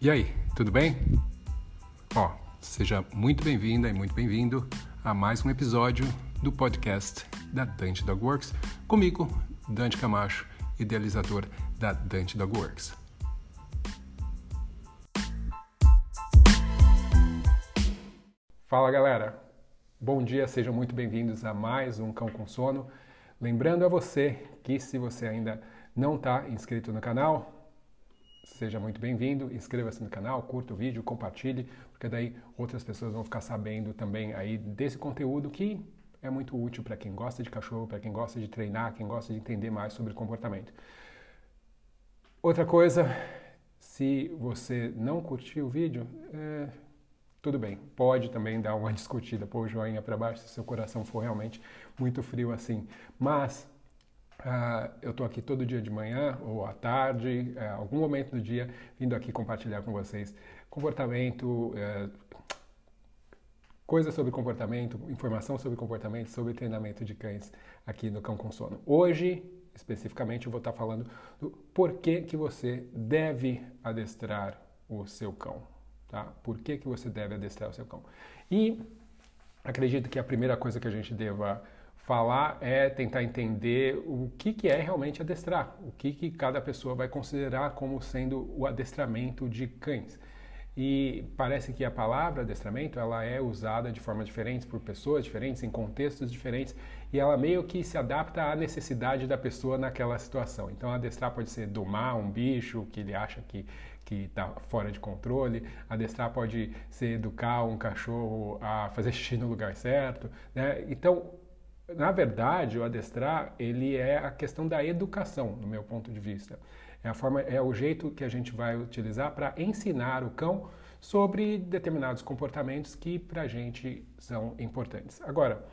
E aí, tudo bem? Ó, seja muito bem-vinda e muito bem-vindo a mais um episódio do podcast da Dante Dog Works, comigo, Dante Camacho, idealizador da Dante Dog Works. Fala galera, bom dia, sejam muito bem-vindos a mais um Cão com Sono. Lembrando a você que se você ainda não está inscrito no canal, seja muito bem-vindo, inscreva-se no canal, curta o vídeo, compartilhe, porque daí outras pessoas vão ficar sabendo também aí desse conteúdo que é muito útil para quem gosta de cachorro, para quem gosta de treinar, quem gosta de entender mais sobre comportamento. Outra coisa, se você não curtiu o vídeo, é, tudo bem, pode também dar uma discutida, pôr o joinha para baixo se seu coração for realmente muito frio assim. Mas Uh, eu estou aqui todo dia de manhã ou à tarde, uh, algum momento do dia, vindo aqui compartilhar com vocês comportamento, uh, coisas sobre comportamento, informação sobre comportamento, sobre treinamento de cães aqui no Cão com Sono. Hoje, especificamente, eu vou estar falando do porquê que você deve adestrar o seu cão, tá? Por que, que você deve adestrar o seu cão? E acredito que a primeira coisa que a gente deva falar é tentar entender o que, que é realmente adestrar, o que, que cada pessoa vai considerar como sendo o adestramento de cães. E parece que a palavra adestramento ela é usada de forma diferente por pessoas diferentes, em contextos diferentes, e ela meio que se adapta à necessidade da pessoa naquela situação. Então, adestrar pode ser domar um bicho que ele acha que que está fora de controle, adestrar pode ser educar um cachorro a fazer xixi no lugar certo, né? Então, na verdade, o adestrar ele é a questão da educação, no meu ponto de vista. É a forma, é o jeito que a gente vai utilizar para ensinar o cão sobre determinados comportamentos que para a gente são importantes. Agora,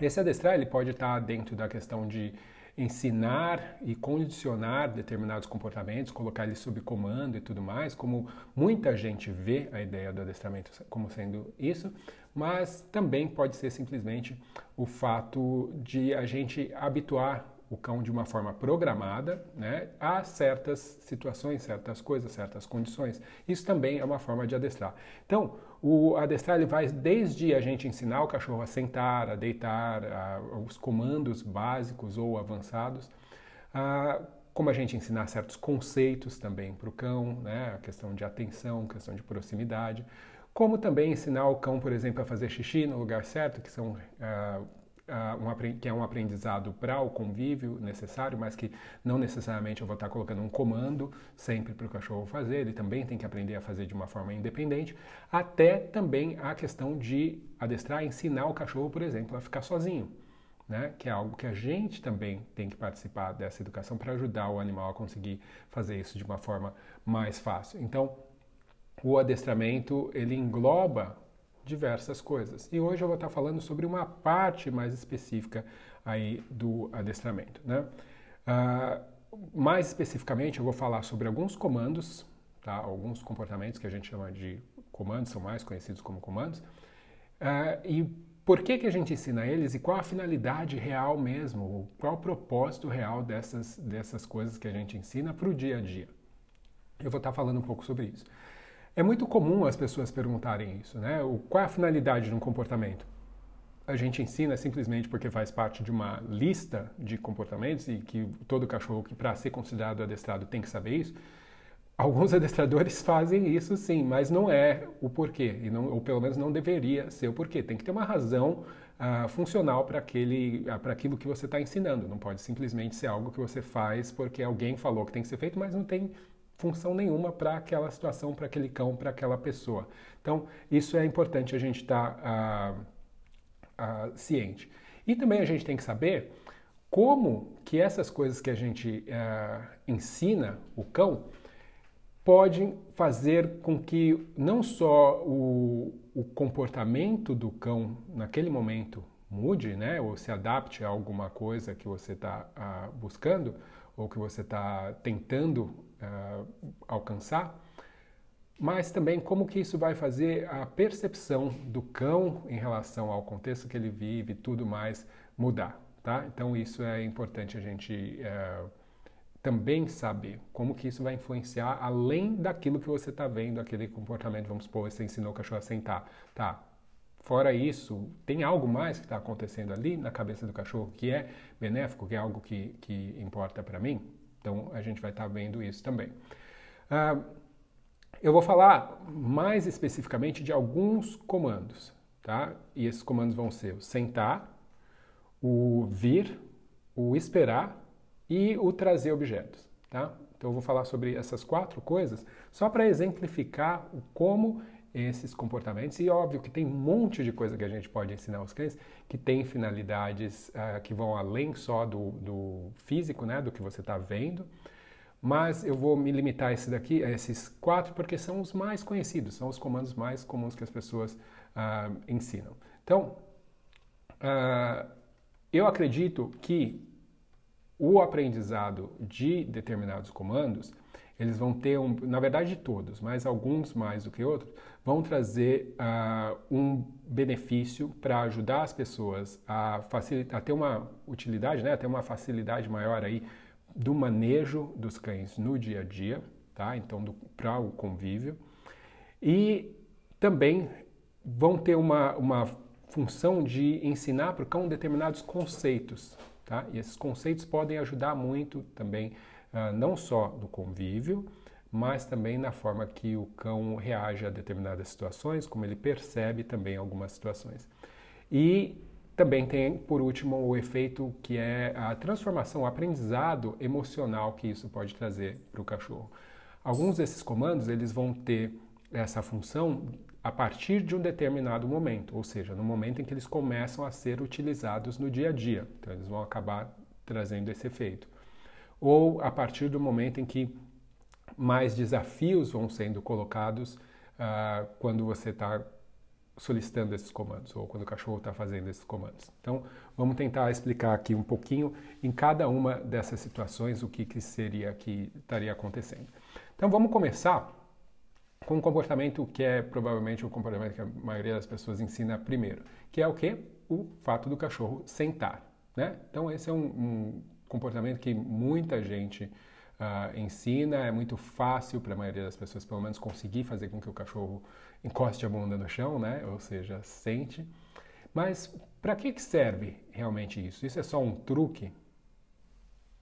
esse adestrar ele pode estar dentro da questão de ensinar e condicionar determinados comportamentos, colocar eles sob comando e tudo mais, como muita gente vê a ideia do adestramento como sendo isso, mas também pode ser simplesmente o fato de a gente habituar o cão de uma forma programada né, a certas situações, certas coisas, certas condições. Isso também é uma forma de adestrar. Então, o adestrar ele vai desde a gente ensinar o cachorro a sentar, a deitar, a, os comandos básicos ou avançados, a, como a gente ensinar certos conceitos também para o cão, né, a questão de atenção, questão de proximidade, como também ensinar o cão, por exemplo, a fazer xixi no lugar certo, que, são, uh, uh, um, que é um aprendizado para o convívio necessário, mas que não necessariamente eu vou estar colocando um comando sempre para o cachorro fazer, ele também tem que aprender a fazer de uma forma independente, até também a questão de adestrar, ensinar o cachorro, por exemplo, a ficar sozinho. Né? que é algo que a gente também tem que participar dessa educação para ajudar o animal a conseguir fazer isso de uma forma mais fácil. Então, o adestramento ele engloba diversas coisas. E hoje eu vou estar falando sobre uma parte mais específica aí do adestramento. Né? Uh, mais especificamente, eu vou falar sobre alguns comandos, tá? alguns comportamentos que a gente chama de comandos, são mais conhecidos como comandos, uh, e por que, que a gente ensina eles e qual a finalidade real mesmo, qual o propósito real dessas, dessas coisas que a gente ensina para o dia a dia. Eu vou estar falando um pouco sobre isso. É muito comum as pessoas perguntarem isso, né? O, qual é a finalidade de um comportamento? A gente ensina simplesmente porque faz parte de uma lista de comportamentos e que todo cachorro que para ser considerado adestrado tem que saber isso. Alguns adestradores fazem isso sim, mas não é o porquê, e não, ou pelo menos não deveria ser o porquê. Tem que ter uma razão uh, funcional para uh, aquilo que você está ensinando. Não pode simplesmente ser algo que você faz porque alguém falou que tem que ser feito, mas não tem função nenhuma para aquela situação, para aquele cão, para aquela pessoa. Então, isso é importante a gente estar tá, uh, uh, ciente. E também a gente tem que saber como que essas coisas que a gente uh, ensina o cão podem fazer com que não só o, o comportamento do cão naquele momento mude, né, ou se adapte a alguma coisa que você está buscando ou que você está tentando uh, alcançar, mas também como que isso vai fazer a percepção do cão em relação ao contexto que ele vive e tudo mais mudar, tá? Então isso é importante a gente uh, também saber como que isso vai influenciar além daquilo que você está vendo, aquele comportamento, vamos supor, você ensinou o cachorro a sentar. Tá, fora isso, tem algo mais que está acontecendo ali na cabeça do cachorro que é benéfico, que é algo que, que importa para mim? Então, a gente vai estar tá vendo isso também. Uh, eu vou falar mais especificamente de alguns comandos, tá? E esses comandos vão ser o sentar, o vir, o esperar e o trazer objetos, tá? Então eu vou falar sobre essas quatro coisas só para exemplificar o como esses comportamentos e óbvio que tem um monte de coisa que a gente pode ensinar aos clientes que tem finalidades uh, que vão além só do, do físico, né, do que você está vendo, mas eu vou me limitar a, esse daqui, a esses quatro porque são os mais conhecidos, são os comandos mais comuns que as pessoas uh, ensinam. Então, uh, eu acredito que o aprendizado de determinados comandos, eles vão ter, um, na verdade todos, mas alguns mais do que outros, vão trazer uh, um benefício para ajudar as pessoas a, facilitar, a ter uma utilidade, né, a ter uma facilidade maior aí do manejo dos cães no dia a dia, tá? Então, para o convívio. E também vão ter uma, uma função de ensinar para o cão determinados conceitos, tá? E esses conceitos podem ajudar muito também, uh, não só no convívio, mas também na forma que o cão reage a determinadas situações, como ele percebe também algumas situações. E também tem, por último, o efeito que é a transformação, o aprendizado emocional que isso pode trazer para o cachorro. Alguns desses comandos eles vão ter essa função a partir de um determinado momento, ou seja, no momento em que eles começam a ser utilizados no dia a dia. Então, eles vão acabar trazendo esse efeito. Ou a partir do momento em que mais desafios vão sendo colocados uh, quando você está solicitando esses comandos ou quando o cachorro está fazendo esses comandos. Então, vamos tentar explicar aqui um pouquinho em cada uma dessas situações o que, que seria que estaria acontecendo. Então, vamos começar com um comportamento que é provavelmente o comportamento que a maioria das pessoas ensina primeiro, que é o que? O fato do cachorro sentar. Né? Então, esse é um, um comportamento que muita gente uh, ensina, é muito fácil para a maioria das pessoas, pelo menos, conseguir fazer com que o cachorro encoste a bunda no chão, né? Ou seja, sente. Mas para que serve realmente isso? Isso é só um truque?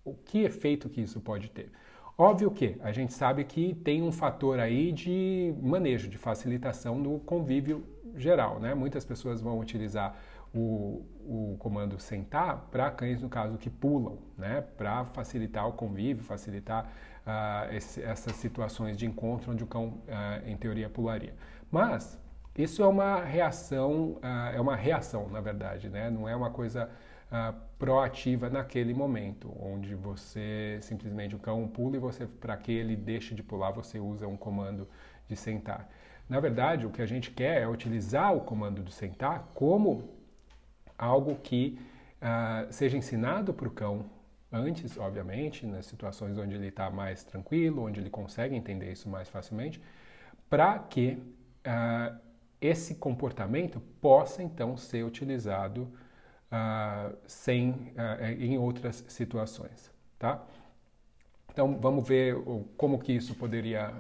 O que efeito que isso pode ter? Óbvio que a gente sabe que tem um fator aí de manejo, de facilitação do convívio geral, né? Muitas pessoas vão utilizar o, o comando sentar para cães, no caso, que pulam, né? Para facilitar o convívio, facilitar uh, esse, essas situações de encontro onde o cão, uh, em teoria, pularia. Mas isso é uma reação, uh, é uma reação, na verdade, né? não é uma coisa proativa naquele momento, onde você simplesmente o cão pula e você, para que ele deixe de pular, você usa um comando de sentar. Na verdade, o que a gente quer é utilizar o comando de sentar como algo que uh, seja ensinado para o cão antes, obviamente, nas situações onde ele está mais tranquilo, onde ele consegue entender isso mais facilmente, para que uh, esse comportamento possa então ser utilizado uh, sem, uh, em outras situações, tá? Então vamos ver como que isso poderia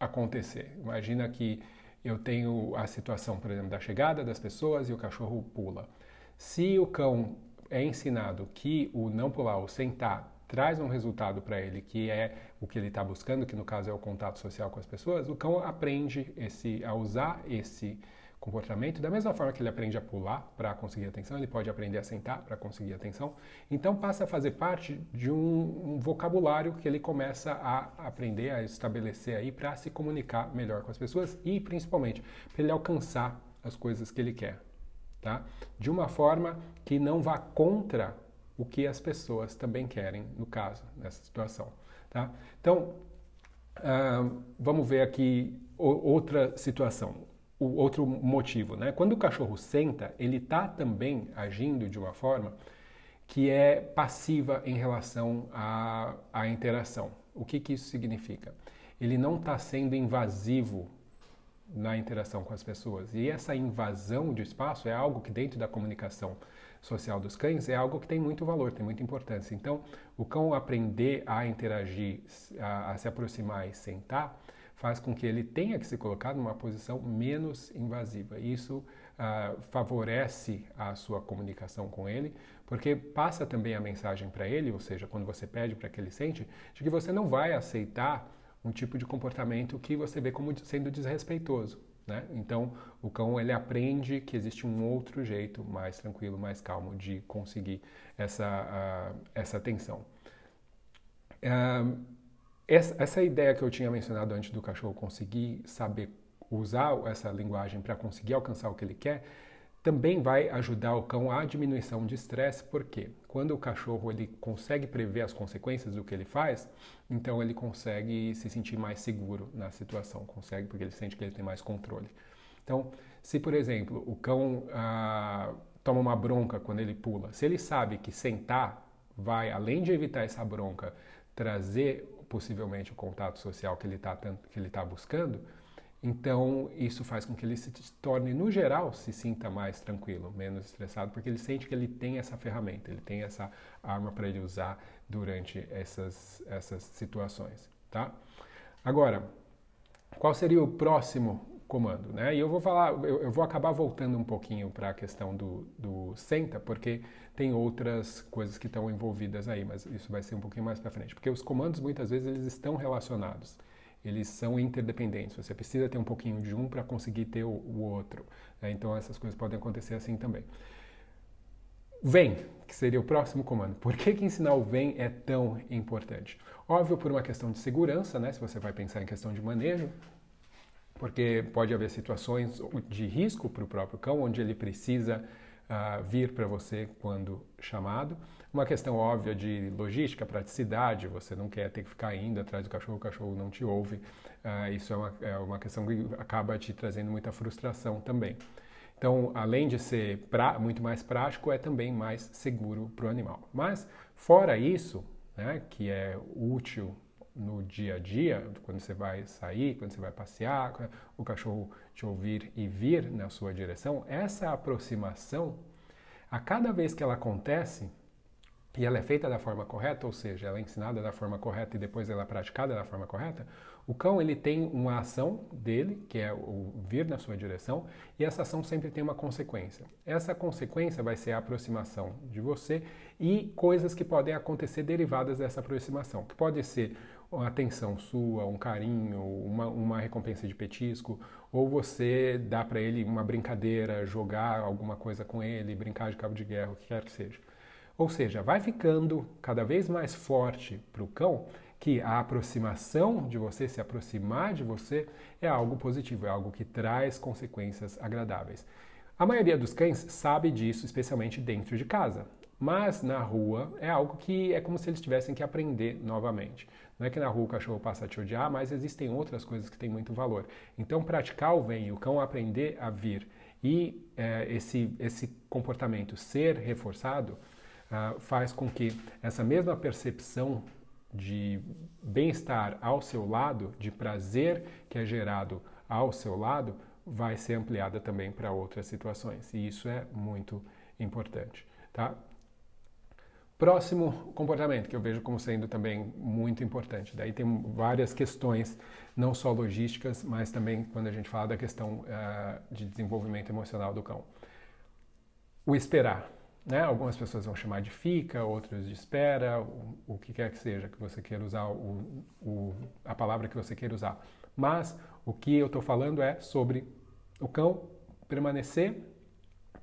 acontecer. Imagina que eu tenho a situação, por exemplo, da chegada das pessoas e o cachorro pula. Se o cão é ensinado que o não pular ou sentar traz um resultado para ele que é o que ele está buscando, que no caso é o contato social com as pessoas, o cão aprende esse, a usar esse comportamento da mesma forma que ele aprende a pular para conseguir atenção, ele pode aprender a sentar para conseguir atenção. Então passa a fazer parte de um, um vocabulário que ele começa a aprender a estabelecer aí para se comunicar melhor com as pessoas e principalmente para ele alcançar as coisas que ele quer, tá? De uma forma que não vá contra o que as pessoas também querem, no caso, nessa situação. Tá? Então, uh, vamos ver aqui outra situação, o outro motivo. Né? Quando o cachorro senta, ele está também agindo de uma forma que é passiva em relação à, à interação. O que, que isso significa? Ele não está sendo invasivo na interação com as pessoas. E essa invasão de espaço é algo que dentro da comunicação social dos cães é algo que tem muito valor, tem muita importância. Então, o cão aprender a interagir, a, a se aproximar e sentar, faz com que ele tenha que se colocar numa posição menos invasiva. Isso uh, favorece a sua comunicação com ele, porque passa também a mensagem para ele, ou seja, quando você pede para que ele sente, de que você não vai aceitar um tipo de comportamento que você vê como sendo desrespeitoso. Né? Então, o cão ele aprende que existe um outro jeito mais tranquilo, mais calmo de conseguir essa, uh, essa atenção. Uh, essa, essa ideia que eu tinha mencionado antes do cachorro conseguir saber usar essa linguagem para conseguir alcançar o que ele quer, também vai ajudar o cão à diminuição de estresse, porque quando o cachorro ele consegue prever as consequências do que ele faz, então ele consegue se sentir mais seguro na situação, consegue porque ele sente que ele tem mais controle. Então, se por exemplo o cão ah, toma uma bronca quando ele pula, se ele sabe que sentar vai, além de evitar essa bronca, trazer possivelmente o contato social que ele está tá buscando, então, isso faz com que ele se torne, no geral, se sinta mais tranquilo, menos estressado, porque ele sente que ele tem essa ferramenta, ele tem essa arma para ele usar durante essas, essas situações, tá? Agora, qual seria o próximo comando, né? E eu vou falar, eu, eu vou acabar voltando um pouquinho para a questão do, do senta, porque tem outras coisas que estão envolvidas aí, mas isso vai ser um pouquinho mais para frente, porque os comandos muitas vezes eles estão relacionados eles são interdependentes. Você precisa ter um pouquinho de um para conseguir ter o, o outro. Né? Então essas coisas podem acontecer assim também. Vem, que seria o próximo comando. Por que, que ensinar o vem é tão importante? Óbvio, por uma questão de segurança, né? se você vai pensar em questão de manejo, porque pode haver situações de risco para o próprio cão, onde ele precisa uh, vir para você quando chamado. Uma questão óbvia de logística, praticidade, você não quer ter que ficar indo atrás do cachorro, o cachorro não te ouve. Uh, isso é uma, é uma questão que acaba te trazendo muita frustração também. Então, além de ser pra, muito mais prático, é também mais seguro para o animal. Mas, fora isso, né, que é útil no dia a dia, quando você vai sair, quando você vai passear, o cachorro te ouvir e vir na sua direção, essa aproximação, a cada vez que ela acontece, e ela é feita da forma correta, ou seja, ela é ensinada da forma correta e depois ela é praticada da forma correta, o cão ele tem uma ação dele, que é o vir na sua direção, e essa ação sempre tem uma consequência. Essa consequência vai ser a aproximação de você e coisas que podem acontecer derivadas dessa aproximação, que pode ser uma atenção sua, um carinho, uma, uma recompensa de petisco, ou você dá para ele uma brincadeira, jogar alguma coisa com ele, brincar de cabo de guerra, o que quer que seja. Ou seja, vai ficando cada vez mais forte para o cão que a aproximação de você, se aproximar de você, é algo positivo, é algo que traz consequências agradáveis. A maioria dos cães sabe disso, especialmente dentro de casa. Mas na rua é algo que é como se eles tivessem que aprender novamente. Não é que na rua o cachorro passa a te odiar, mas existem outras coisas que têm muito valor. Então, praticar o vem, o cão aprender a vir e é, esse, esse comportamento ser reforçado uh, faz com que essa mesma percepção de bem-estar ao seu lado, de prazer que é gerado ao seu lado, vai ser ampliada também para outras situações. E isso é muito importante. Tá? Próximo comportamento, que eu vejo como sendo também muito importante. Daí tem várias questões, não só logísticas, mas também quando a gente fala da questão uh, de desenvolvimento emocional do cão. O esperar. Né? Algumas pessoas vão chamar de fica, outros de espera, o, o que quer que seja que você queira usar, o, o, a palavra que você queira usar. Mas o que eu estou falando é sobre o cão permanecer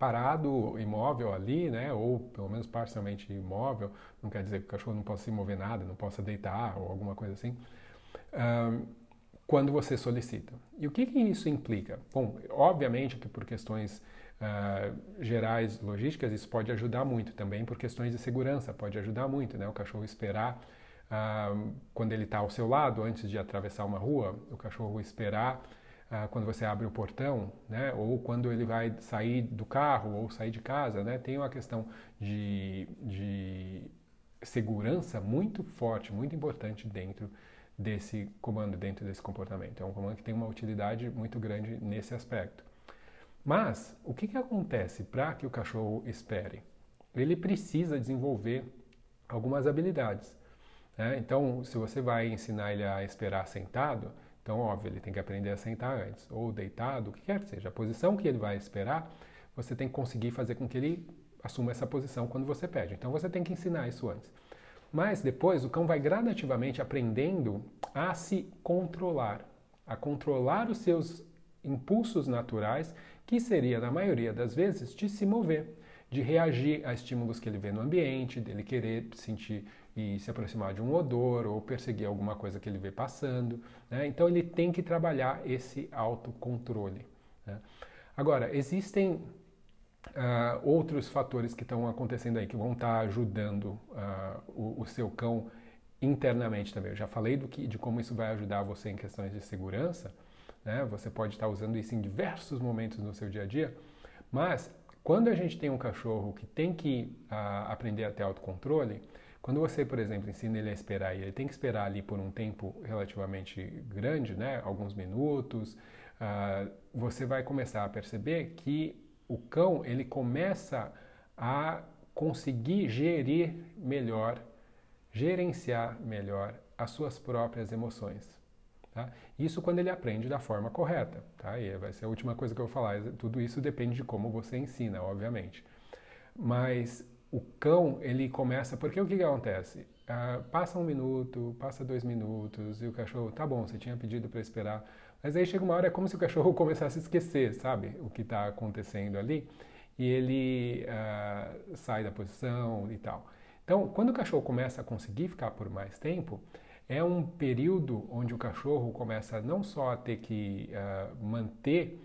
parado, imóvel ali, né, ou pelo menos parcialmente imóvel, não quer dizer que o cachorro não possa se mover nada, não possa deitar ou alguma coisa assim, quando você solicita. E o que, que, isso implica? Bom, obviamente que por questões uh, gerais logísticas isso pode ajudar muito, também por questões de segurança pode ajudar muito, né, o cachorro esperar uh, quando ele está ao seu lado, antes de atravessar uma rua, o cachorro esperar ah, quando você abre o portão, né? ou quando ele vai sair do carro ou sair de casa, né? tem uma questão de, de segurança muito forte, muito importante dentro desse comando, dentro desse comportamento. É um comando que tem uma utilidade muito grande nesse aspecto. Mas o que, que acontece para que o cachorro espere? Ele precisa desenvolver algumas habilidades. Né? Então, se você vai ensinar ele a esperar sentado, então, óbvio, ele tem que aprender a sentar antes, ou deitado, o que quer que seja. A posição que ele vai esperar, você tem que conseguir fazer com que ele assuma essa posição quando você pede. Então, você tem que ensinar isso antes. Mas depois, o cão vai gradativamente aprendendo a se controlar, a controlar os seus impulsos naturais, que seria, na maioria das vezes, de se mover, de reagir a estímulos que ele vê no ambiente, dele querer sentir e se aproximar de um odor ou perseguir alguma coisa que ele vê passando. Né? Então ele tem que trabalhar esse autocontrole. Né? Agora, existem uh, outros fatores que estão acontecendo aí, que vão estar tá ajudando uh, o, o, seu cão internamente também. Eu já falei do que, de como isso vai ajudar você em questões de segurança. Né? Você pode estar tá usando isso em diversos momentos no seu dia a dia, mas quando a gente tem um cachorro que tem que uh, aprender a ter autocontrole, quando você, por exemplo, ensina ele a esperar e ele tem que esperar ali por um tempo relativamente grande, né, alguns minutos, uh, você vai começar a perceber que o cão ele começa a conseguir gerir melhor, gerenciar melhor as suas próprias emoções. Tá? Isso quando ele aprende da forma correta. Tá? E vai ser a última coisa que eu vou falar. Tudo isso depende de como você ensina, obviamente. Mas o cão ele começa porque o que, que acontece? Uh, passa um minuto passa dois minutos e o cachorro tá bom você tinha pedido para esperar. Mas aí chega uma hora é como se o cachorro começasse a esquecer sabe o que está acontecendo ali e ele uh, sai da posição e tal. Então quando o cachorro começa a conseguir ficar por mais tempo é um período onde o cachorro começa não só a ter que uh, manter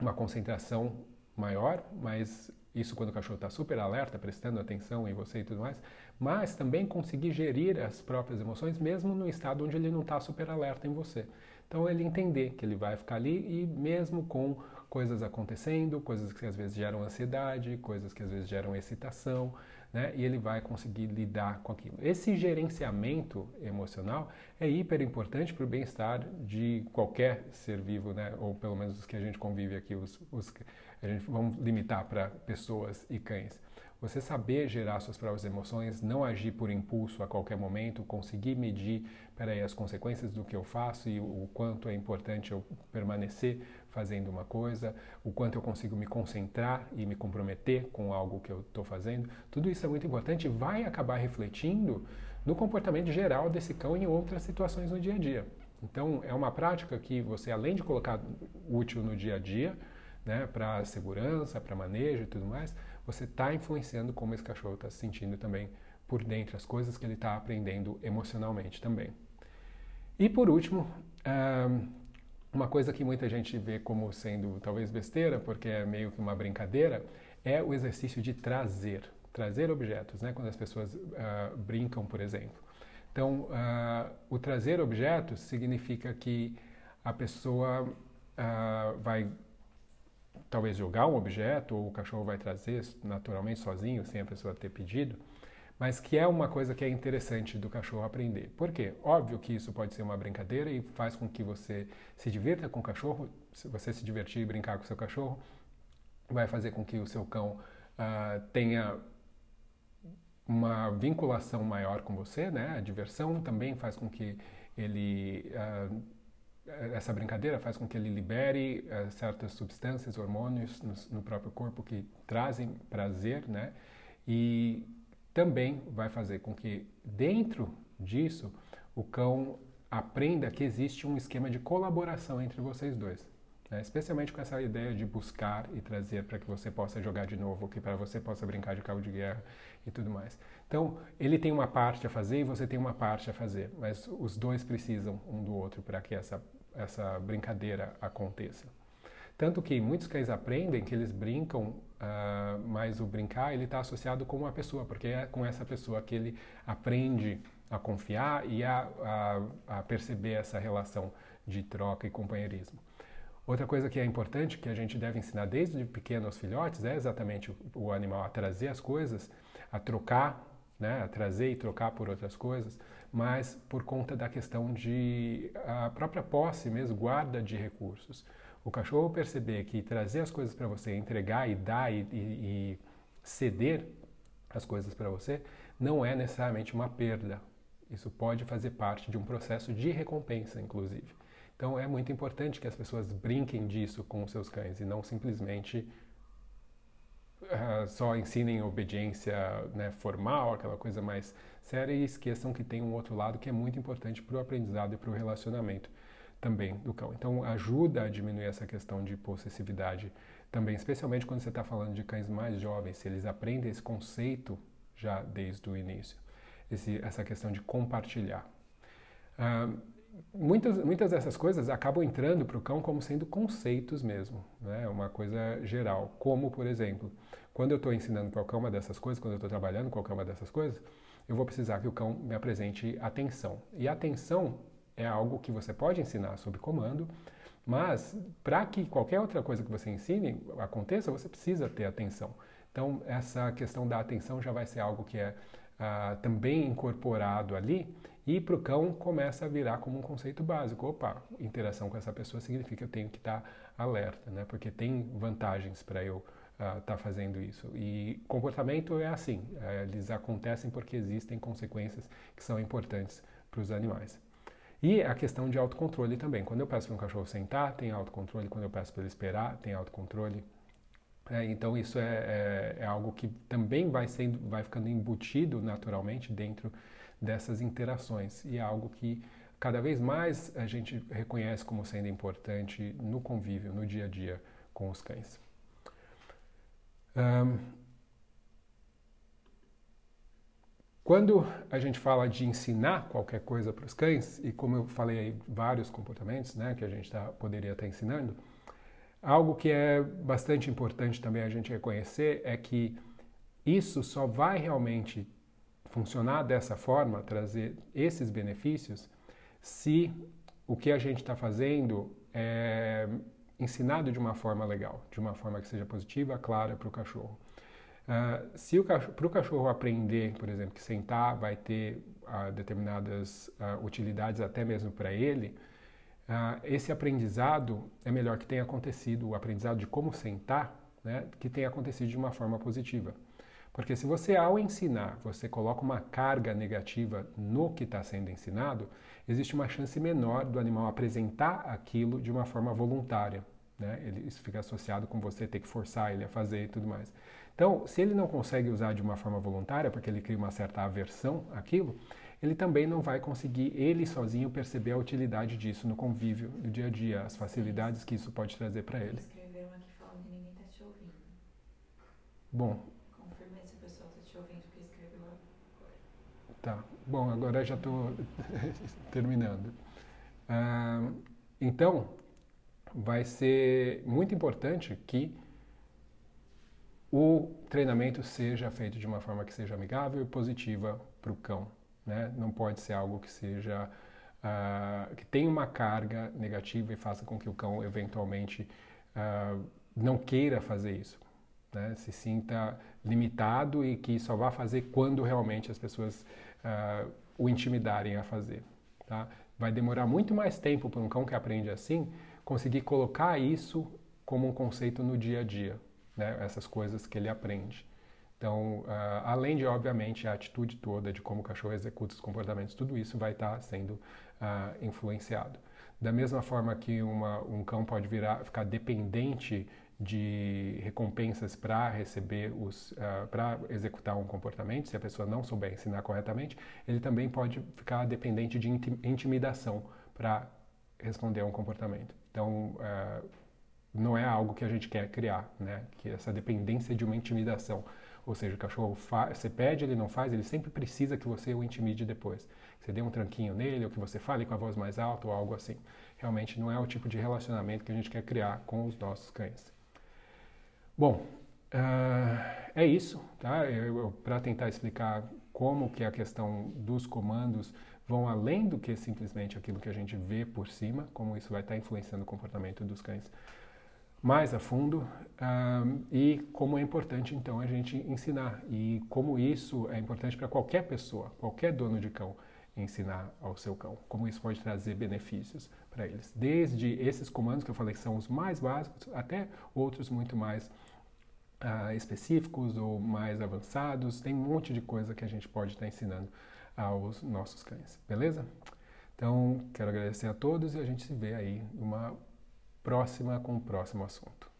uma concentração maior mas isso quando o cachorro está super alerta, prestando atenção em você e tudo mais, mas também conseguir gerir as próprias emoções, mesmo no estado onde ele não está super alerta em você. Então ele entender que ele vai ficar ali e mesmo com coisas acontecendo, coisas que às vezes geram ansiedade, coisas que às vezes geram excitação, né? E ele vai conseguir lidar com aquilo. Esse gerenciamento emocional é hiper importante para o bem-estar de qualquer ser vivo, né? Ou pelo menos os que a gente convive aqui, os, os a gente vamos limitar para pessoas e cães. Você saber gerar suas próprias emoções, não agir por impulso a qualquer momento, conseguir medir, peraí, as consequências do que eu faço e o quanto é importante eu permanecer fazendo uma coisa, o quanto eu consigo me concentrar e me comprometer com algo que eu estou fazendo. Tudo isso é muito importante e vai acabar refletindo no comportamento geral desse cão em outras situações no dia a dia. Então, é uma prática que você, além de colocar útil no dia a dia, né, para segurança, para manejo e tudo mais, você está influenciando como esse cachorro está se sentindo também por dentro, as coisas que ele está aprendendo emocionalmente também. E por último, uma coisa que muita gente vê como sendo talvez besteira, porque é meio que uma brincadeira, é o exercício de trazer, trazer objetos, né? quando as pessoas uh, brincam, por exemplo. Então, uh, o trazer objetos significa que a pessoa uh, vai talvez jogar um objeto, ou o cachorro vai trazer naturalmente sozinho, sem a pessoa ter pedido, mas que é uma coisa que é interessante do cachorro aprender. Por quê? Óbvio que isso pode ser uma brincadeira e faz com que você se divirta com o cachorro, se você se divertir e brincar com o seu cachorro, vai fazer com que o seu cão uh, tenha uma vinculação maior com você, né? A diversão também faz com que ele uh, essa brincadeira faz com que ele libere uh, certas substâncias, hormônios no, no, próprio corpo que trazem prazer, né? E também vai fazer com que dentro disso o cão aprenda que existe um esquema de colaboração entre vocês dois. Né? Especialmente com essa ideia de buscar e trazer para que você possa jogar de novo, que para você possa brincar de cabo de guerra e tudo mais. Então, ele tem uma parte a fazer e você tem uma parte a fazer, mas os dois precisam um do outro para que essa, essa brincadeira aconteça. Tanto que muitos cães aprendem que eles brincam, uh, mas o brincar ele está associado com uma pessoa, porque é com essa pessoa que ele aprende a confiar e a, a, a perceber essa relação de troca e companheirismo. Outra coisa que é importante, que a gente deve ensinar desde pequeno aos filhotes, é exatamente o, animal a trazer as coisas, a trocar né, a trazer e trocar por outras coisas, mas por conta da questão de a própria posse mesmo, guarda de recursos. O cachorro perceber que trazer as coisas para você, entregar e dar e, e, e ceder as coisas para você, não é necessariamente uma perda. Isso pode fazer parte de um processo de recompensa, inclusive. Então é muito importante que as pessoas brinquem disso com seus cães e não simplesmente uh, só ensinem obediência né, formal, aquela coisa mais séria, e esqueçam que tem um outro lado que é muito importante para o aprendizado e para o relacionamento também do cão. Então, ajuda a diminuir essa questão de possessividade também, especialmente quando você está falando de cães mais jovens, se eles aprendem esse conceito já desde o início, esse, essa questão de compartilhar. Uh, muitas, muitas dessas coisas acabam entrando para o cão como sendo conceitos mesmo, né? uma coisa geral. Como, por exemplo, quando eu estou ensinando qualquer uma dessas coisas, quando eu estou trabalhando qualquer uma dessas coisas, eu vou precisar que o cão me apresente atenção. E atenção é algo que você pode ensinar sob comando, mas para que qualquer outra coisa que você ensine aconteça, você precisa ter atenção. Então, essa questão da atenção já vai ser algo que é uh, também incorporado ali e para o cão começa a virar como um conceito básico. Opa, interação com essa pessoa significa que eu tenho que estar tá alerta, né? porque tem vantagens para eu estar uh, tá fazendo isso. E comportamento é assim, uh, eles acontecem porque existem consequências que são importantes para os animais. E a questão de autocontrole também. Quando eu peço para um cachorro sentar, tem autocontrole. Quando eu peço para ele esperar, tem autocontrole. É, então isso é, é, é, algo que também vai, sendo, vai ficando embutido naturalmente dentro dessas interações e é algo que cada vez mais a gente reconhece como sendo importante no convívio, no dia a dia com os cães. Um, quando a gente fala de ensinar qualquer coisa para os cães, e como eu falei aí, vários comportamentos né, que a gente tá, poderia estar tá ensinando, algo que é bastante importante também a gente reconhecer é que isso só vai realmente funcionar dessa forma, trazer esses benefícios, se o que a gente está fazendo é ensinado de uma forma legal, de uma forma que seja positiva, clara para o cachorro. Uh, se para o cachorro aprender, por exemplo, que sentar vai ter uh, determinadas uh, utilidades até mesmo para ele, esse aprendizado é melhor que tenha acontecido, o aprendizado de como sentar, né, que tenha acontecido de uma forma positiva. Porque se você, ao ensinar, você coloca uma carga negativa no que está sendo ensinado, existe uma chance menor do animal apresentar aquilo de uma forma voluntária. Né? Ele, isso fica associado com você ter que forçar ele a fazer e tudo mais. Então, se ele não consegue usar de uma forma voluntária, porque ele cria uma certa aversão àquilo, ele também não vai conseguir, ele sozinho, perceber a utilidade disso no convívio, no dia a dia, as facilidades que isso pode trazer para ele. Escreveram aqui falando que ninguém está te ouvindo. Bom, Tá. Bom, agora já estou terminando. Ah, então, vai ser muito importante que o treinamento seja feito de uma forma que seja amigável e positiva para o cão. Né? Não pode ser algo que seja uh, que tenha uma carga negativa e faça com que o cão eventualmente uh, não queira fazer isso, né? se sinta limitado e que só vá fazer quando realmente as pessoas uh, o intimidarem a fazer. Tá? Vai demorar muito mais tempo para um cão que aprende assim conseguir colocar isso como um conceito no dia a dia, né? essas coisas que ele aprende. Então, uh, além de, obviamente, a atitude toda de como o cachorro executa os comportamentos, tudo isso vai estar tá sendo uh, influenciado. Da mesma forma que uma, um cão pode virar, ficar dependente de recompensas para receber os uh, para executar um comportamento, se a pessoa não souber ensinar corretamente, ele também pode ficar dependente de intimidação para responder a um comportamento. Então, não é algo que a gente quer criar, né? Que essa dependência de uma intimidação, ou seja, o cachorro você pede, ele não faz, ele sempre precisa que você o intimide depois. Você dê um tranquinho nele, ou que você fale com a voz mais alta, ou algo assim. Realmente não é o tipo de relacionamento que a gente quer criar com os nossos cães. Bom, uh, é isso, tá? Para tentar explicar como que a questão dos comandos vão além do que simplesmente aquilo que a gente vê por cima, como isso vai estar influenciando o comportamento dos cães mais a fundo um, e como é importante então a gente ensinar e como isso é importante para qualquer pessoa, qualquer dono de cão ensinar ao seu cão, como isso pode trazer benefícios para eles. Desde esses comandos que eu falei que são os mais básicos até outros muito mais uh, específicos ou mais avançados. Tem um monte de coisa que a gente pode estar ensinando aos nossos cães, beleza? Então, quero agradecer a todos e a gente se vê aí numa próxima com o próximo assunto.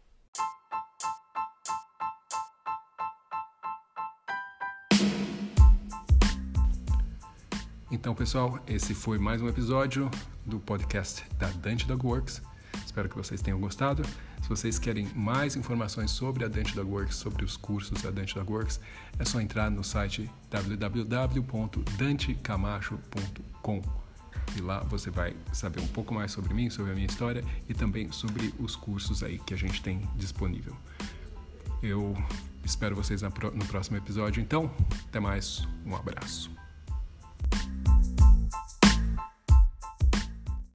Então, pessoal, esse foi mais um episódio do podcast da Dante Dog Works. Espero que vocês tenham gostado. Se vocês querem mais informações sobre a Dante Dog Works, sobre os cursos da Dante Dog Works, é só entrar no site www.dantecamacho.com e lá você vai saber um pouco mais sobre mim, sobre a minha história e também sobre os cursos aí que a gente tem disponível. Eu espero vocês no próximo episódio, então, até mais, um abraço.